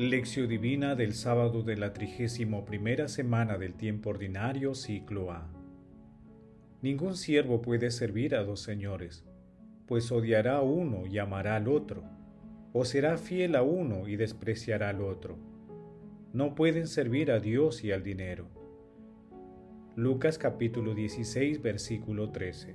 Lección Divina del sábado de la trigésimo primera semana del tiempo ordinario, ciclo A. Ningún siervo puede servir a dos señores, pues odiará a uno y amará al otro, o será fiel a uno y despreciará al otro. No pueden servir a Dios y al dinero. Lucas capítulo 16, versículo 13.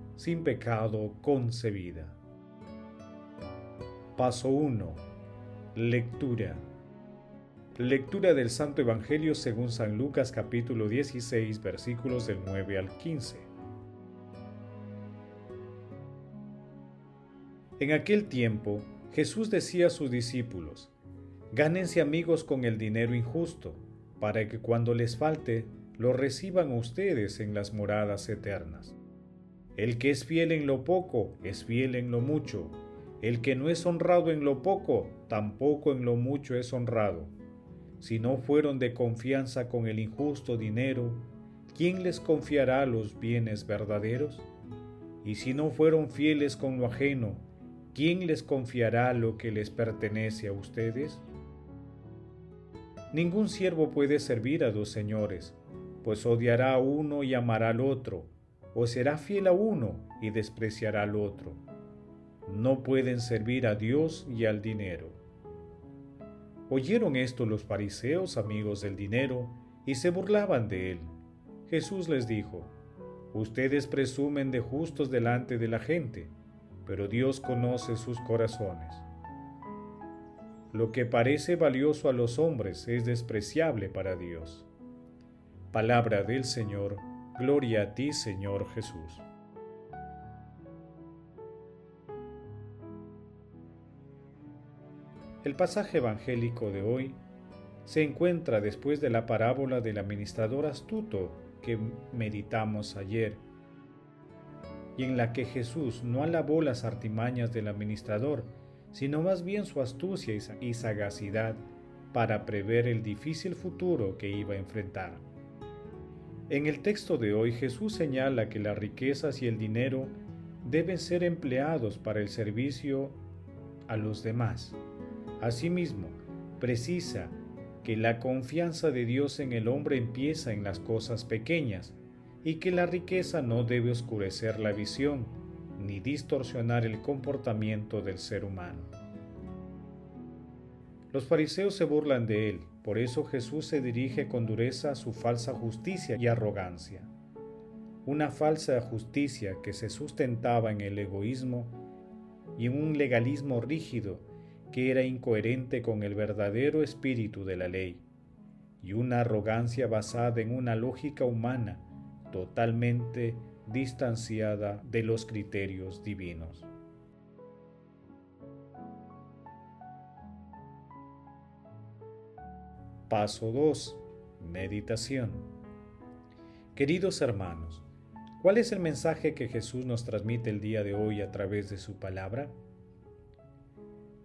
sin pecado concebida. Paso 1. Lectura. Lectura del Santo Evangelio según San Lucas capítulo 16 versículos del 9 al 15. En aquel tiempo Jesús decía a sus discípulos, Gánense amigos con el dinero injusto, para que cuando les falte, lo reciban ustedes en las moradas eternas. El que es fiel en lo poco, es fiel en lo mucho. El que no es honrado en lo poco, tampoco en lo mucho es honrado. Si no fueron de confianza con el injusto dinero, ¿quién les confiará los bienes verdaderos? Y si no fueron fieles con lo ajeno, ¿quién les confiará lo que les pertenece a ustedes? Ningún siervo puede servir a dos señores, pues odiará a uno y amará al otro o será fiel a uno y despreciará al otro. No pueden servir a Dios y al dinero. Oyeron esto los fariseos, amigos del dinero, y se burlaban de él. Jesús les dijo, Ustedes presumen de justos delante de la gente, pero Dios conoce sus corazones. Lo que parece valioso a los hombres es despreciable para Dios. Palabra del Señor Gloria a ti, Señor Jesús. El pasaje evangélico de hoy se encuentra después de la parábola del administrador astuto que meditamos ayer, y en la que Jesús no alabó las artimañas del administrador, sino más bien su astucia y sagacidad para prever el difícil futuro que iba a enfrentar. En el texto de hoy Jesús señala que las riquezas y el dinero deben ser empleados para el servicio a los demás. Asimismo, precisa que la confianza de Dios en el hombre empieza en las cosas pequeñas y que la riqueza no debe oscurecer la visión ni distorsionar el comportamiento del ser humano. Los fariseos se burlan de él, por eso Jesús se dirige con dureza a su falsa justicia y arrogancia. Una falsa justicia que se sustentaba en el egoísmo y en un legalismo rígido que era incoherente con el verdadero espíritu de la ley, y una arrogancia basada en una lógica humana totalmente distanciada de los criterios divinos. Paso 2. Meditación. Queridos hermanos, ¿cuál es el mensaje que Jesús nos transmite el día de hoy a través de su palabra?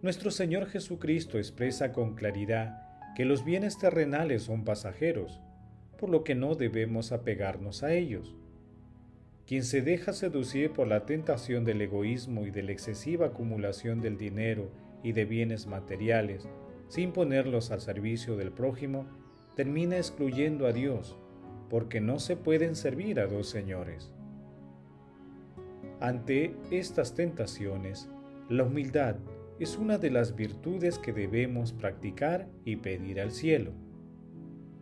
Nuestro Señor Jesucristo expresa con claridad que los bienes terrenales son pasajeros, por lo que no debemos apegarnos a ellos. Quien se deja seducir por la tentación del egoísmo y de la excesiva acumulación del dinero y de bienes materiales, sin ponerlos al servicio del prójimo, termina excluyendo a Dios, porque no se pueden servir a dos señores. Ante estas tentaciones, la humildad es una de las virtudes que debemos practicar y pedir al cielo.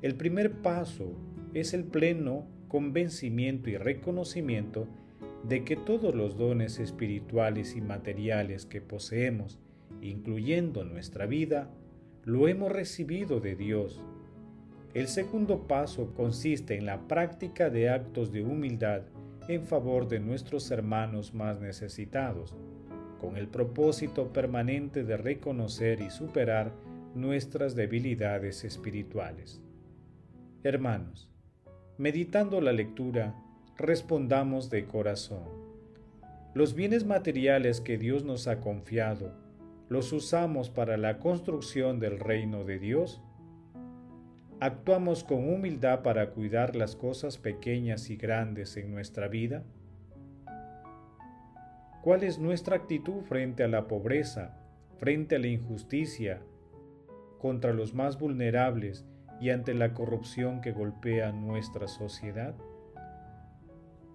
El primer paso es el pleno convencimiento y reconocimiento de que todos los dones espirituales y materiales que poseemos, incluyendo nuestra vida, lo hemos recibido de Dios. El segundo paso consiste en la práctica de actos de humildad en favor de nuestros hermanos más necesitados, con el propósito permanente de reconocer y superar nuestras debilidades espirituales. Hermanos, meditando la lectura, respondamos de corazón. Los bienes materiales que Dios nos ha confiado, ¿los usamos para la construcción del reino de Dios? ¿Actuamos con humildad para cuidar las cosas pequeñas y grandes en nuestra vida? ¿Cuál es nuestra actitud frente a la pobreza, frente a la injusticia, contra los más vulnerables y ante la corrupción que golpea nuestra sociedad?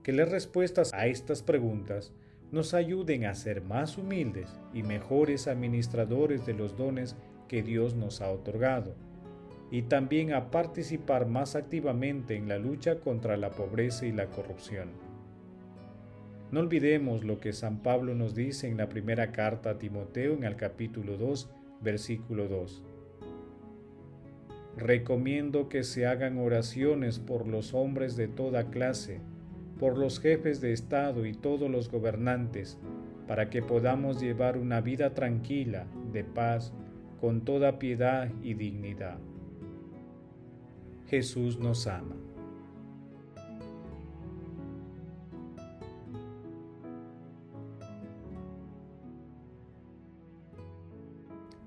Que las respuestas a estas preguntas nos ayuden a ser más humildes y mejores administradores de los dones que Dios nos ha otorgado y también a participar más activamente en la lucha contra la pobreza y la corrupción. No olvidemos lo que San Pablo nos dice en la primera carta a Timoteo en el capítulo 2, versículo 2. Recomiendo que se hagan oraciones por los hombres de toda clase, por los jefes de Estado y todos los gobernantes, para que podamos llevar una vida tranquila, de paz, con toda piedad y dignidad. Jesús nos ama.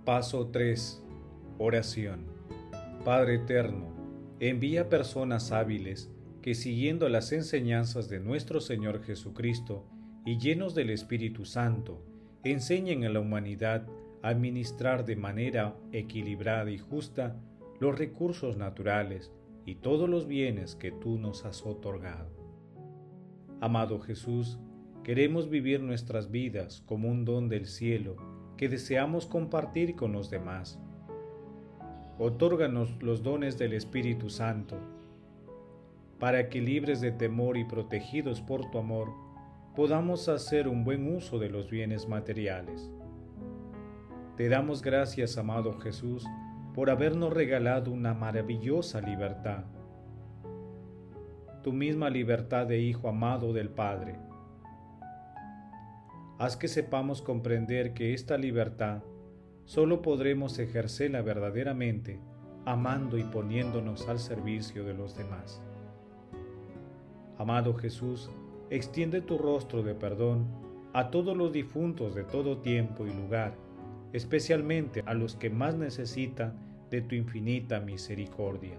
Paso 3. Oración. Padre Eterno, envía personas hábiles que siguiendo las enseñanzas de nuestro Señor Jesucristo y llenos del Espíritu Santo, enseñen a la humanidad a administrar de manera equilibrada y justa los recursos naturales y todos los bienes que tú nos has otorgado. Amado Jesús, queremos vivir nuestras vidas como un don del cielo que deseamos compartir con los demás. Otórganos los dones del Espíritu Santo, para que libres de temor y protegidos por tu amor, podamos hacer un buen uso de los bienes materiales. Te damos gracias, amado Jesús, por habernos regalado una maravillosa libertad, tu misma libertad de Hijo amado del Padre. Haz que sepamos comprender que esta libertad solo podremos ejercerla verdaderamente amando y poniéndonos al servicio de los demás. Amado Jesús, extiende tu rostro de perdón a todos los difuntos de todo tiempo y lugar, especialmente a los que más necesitan de tu infinita misericordia.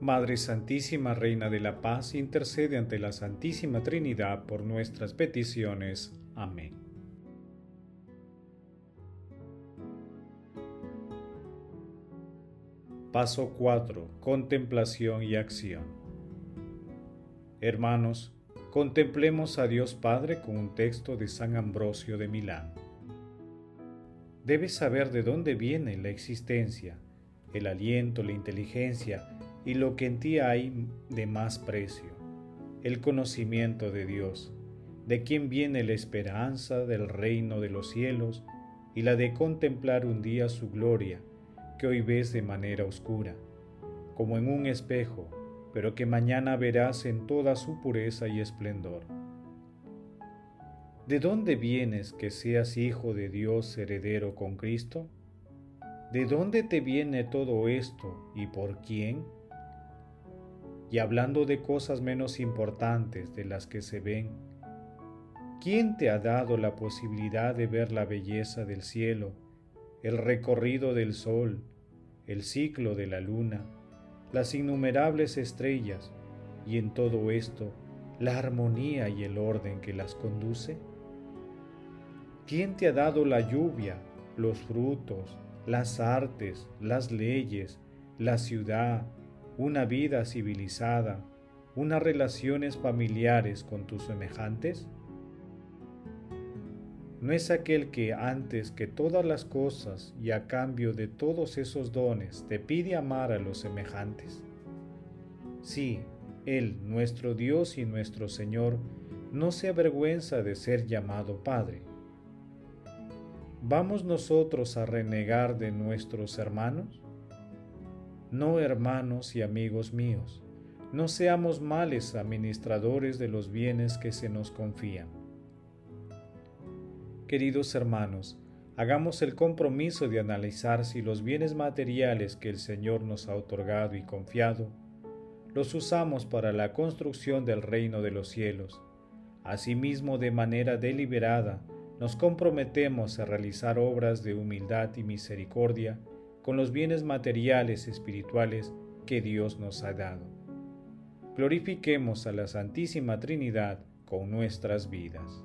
Madre Santísima, Reina de la Paz, intercede ante la Santísima Trinidad por nuestras peticiones. Amén. Paso 4. Contemplación y acción. Hermanos, Contemplemos a Dios Padre con un texto de San Ambrosio de Milán. Debes saber de dónde viene la existencia, el aliento, la inteligencia y lo que en ti hay de más precio, el conocimiento de Dios, de quien viene la esperanza del reino de los cielos y la de contemplar un día su gloria, que hoy ves de manera oscura, como en un espejo pero que mañana verás en toda su pureza y esplendor. ¿De dónde vienes que seas hijo de Dios heredero con Cristo? ¿De dónde te viene todo esto y por quién? Y hablando de cosas menos importantes de las que se ven, ¿quién te ha dado la posibilidad de ver la belleza del cielo, el recorrido del sol, el ciclo de la luna, las innumerables estrellas y en todo esto la armonía y el orden que las conduce? ¿Quién te ha dado la lluvia, los frutos, las artes, las leyes, la ciudad, una vida civilizada, unas relaciones familiares con tus semejantes? ¿No es aquel que antes que todas las cosas y a cambio de todos esos dones te pide amar a los semejantes? Sí, Él, nuestro Dios y nuestro Señor, no se avergüenza de ser llamado Padre. ¿Vamos nosotros a renegar de nuestros hermanos? No, hermanos y amigos míos, no seamos males administradores de los bienes que se nos confían. Queridos hermanos, hagamos el compromiso de analizar si los bienes materiales que el Señor nos ha otorgado y confiado los usamos para la construcción del reino de los cielos. Asimismo, de manera deliberada, nos comprometemos a realizar obras de humildad y misericordia con los bienes materiales espirituales que Dios nos ha dado. Glorifiquemos a la Santísima Trinidad con nuestras vidas.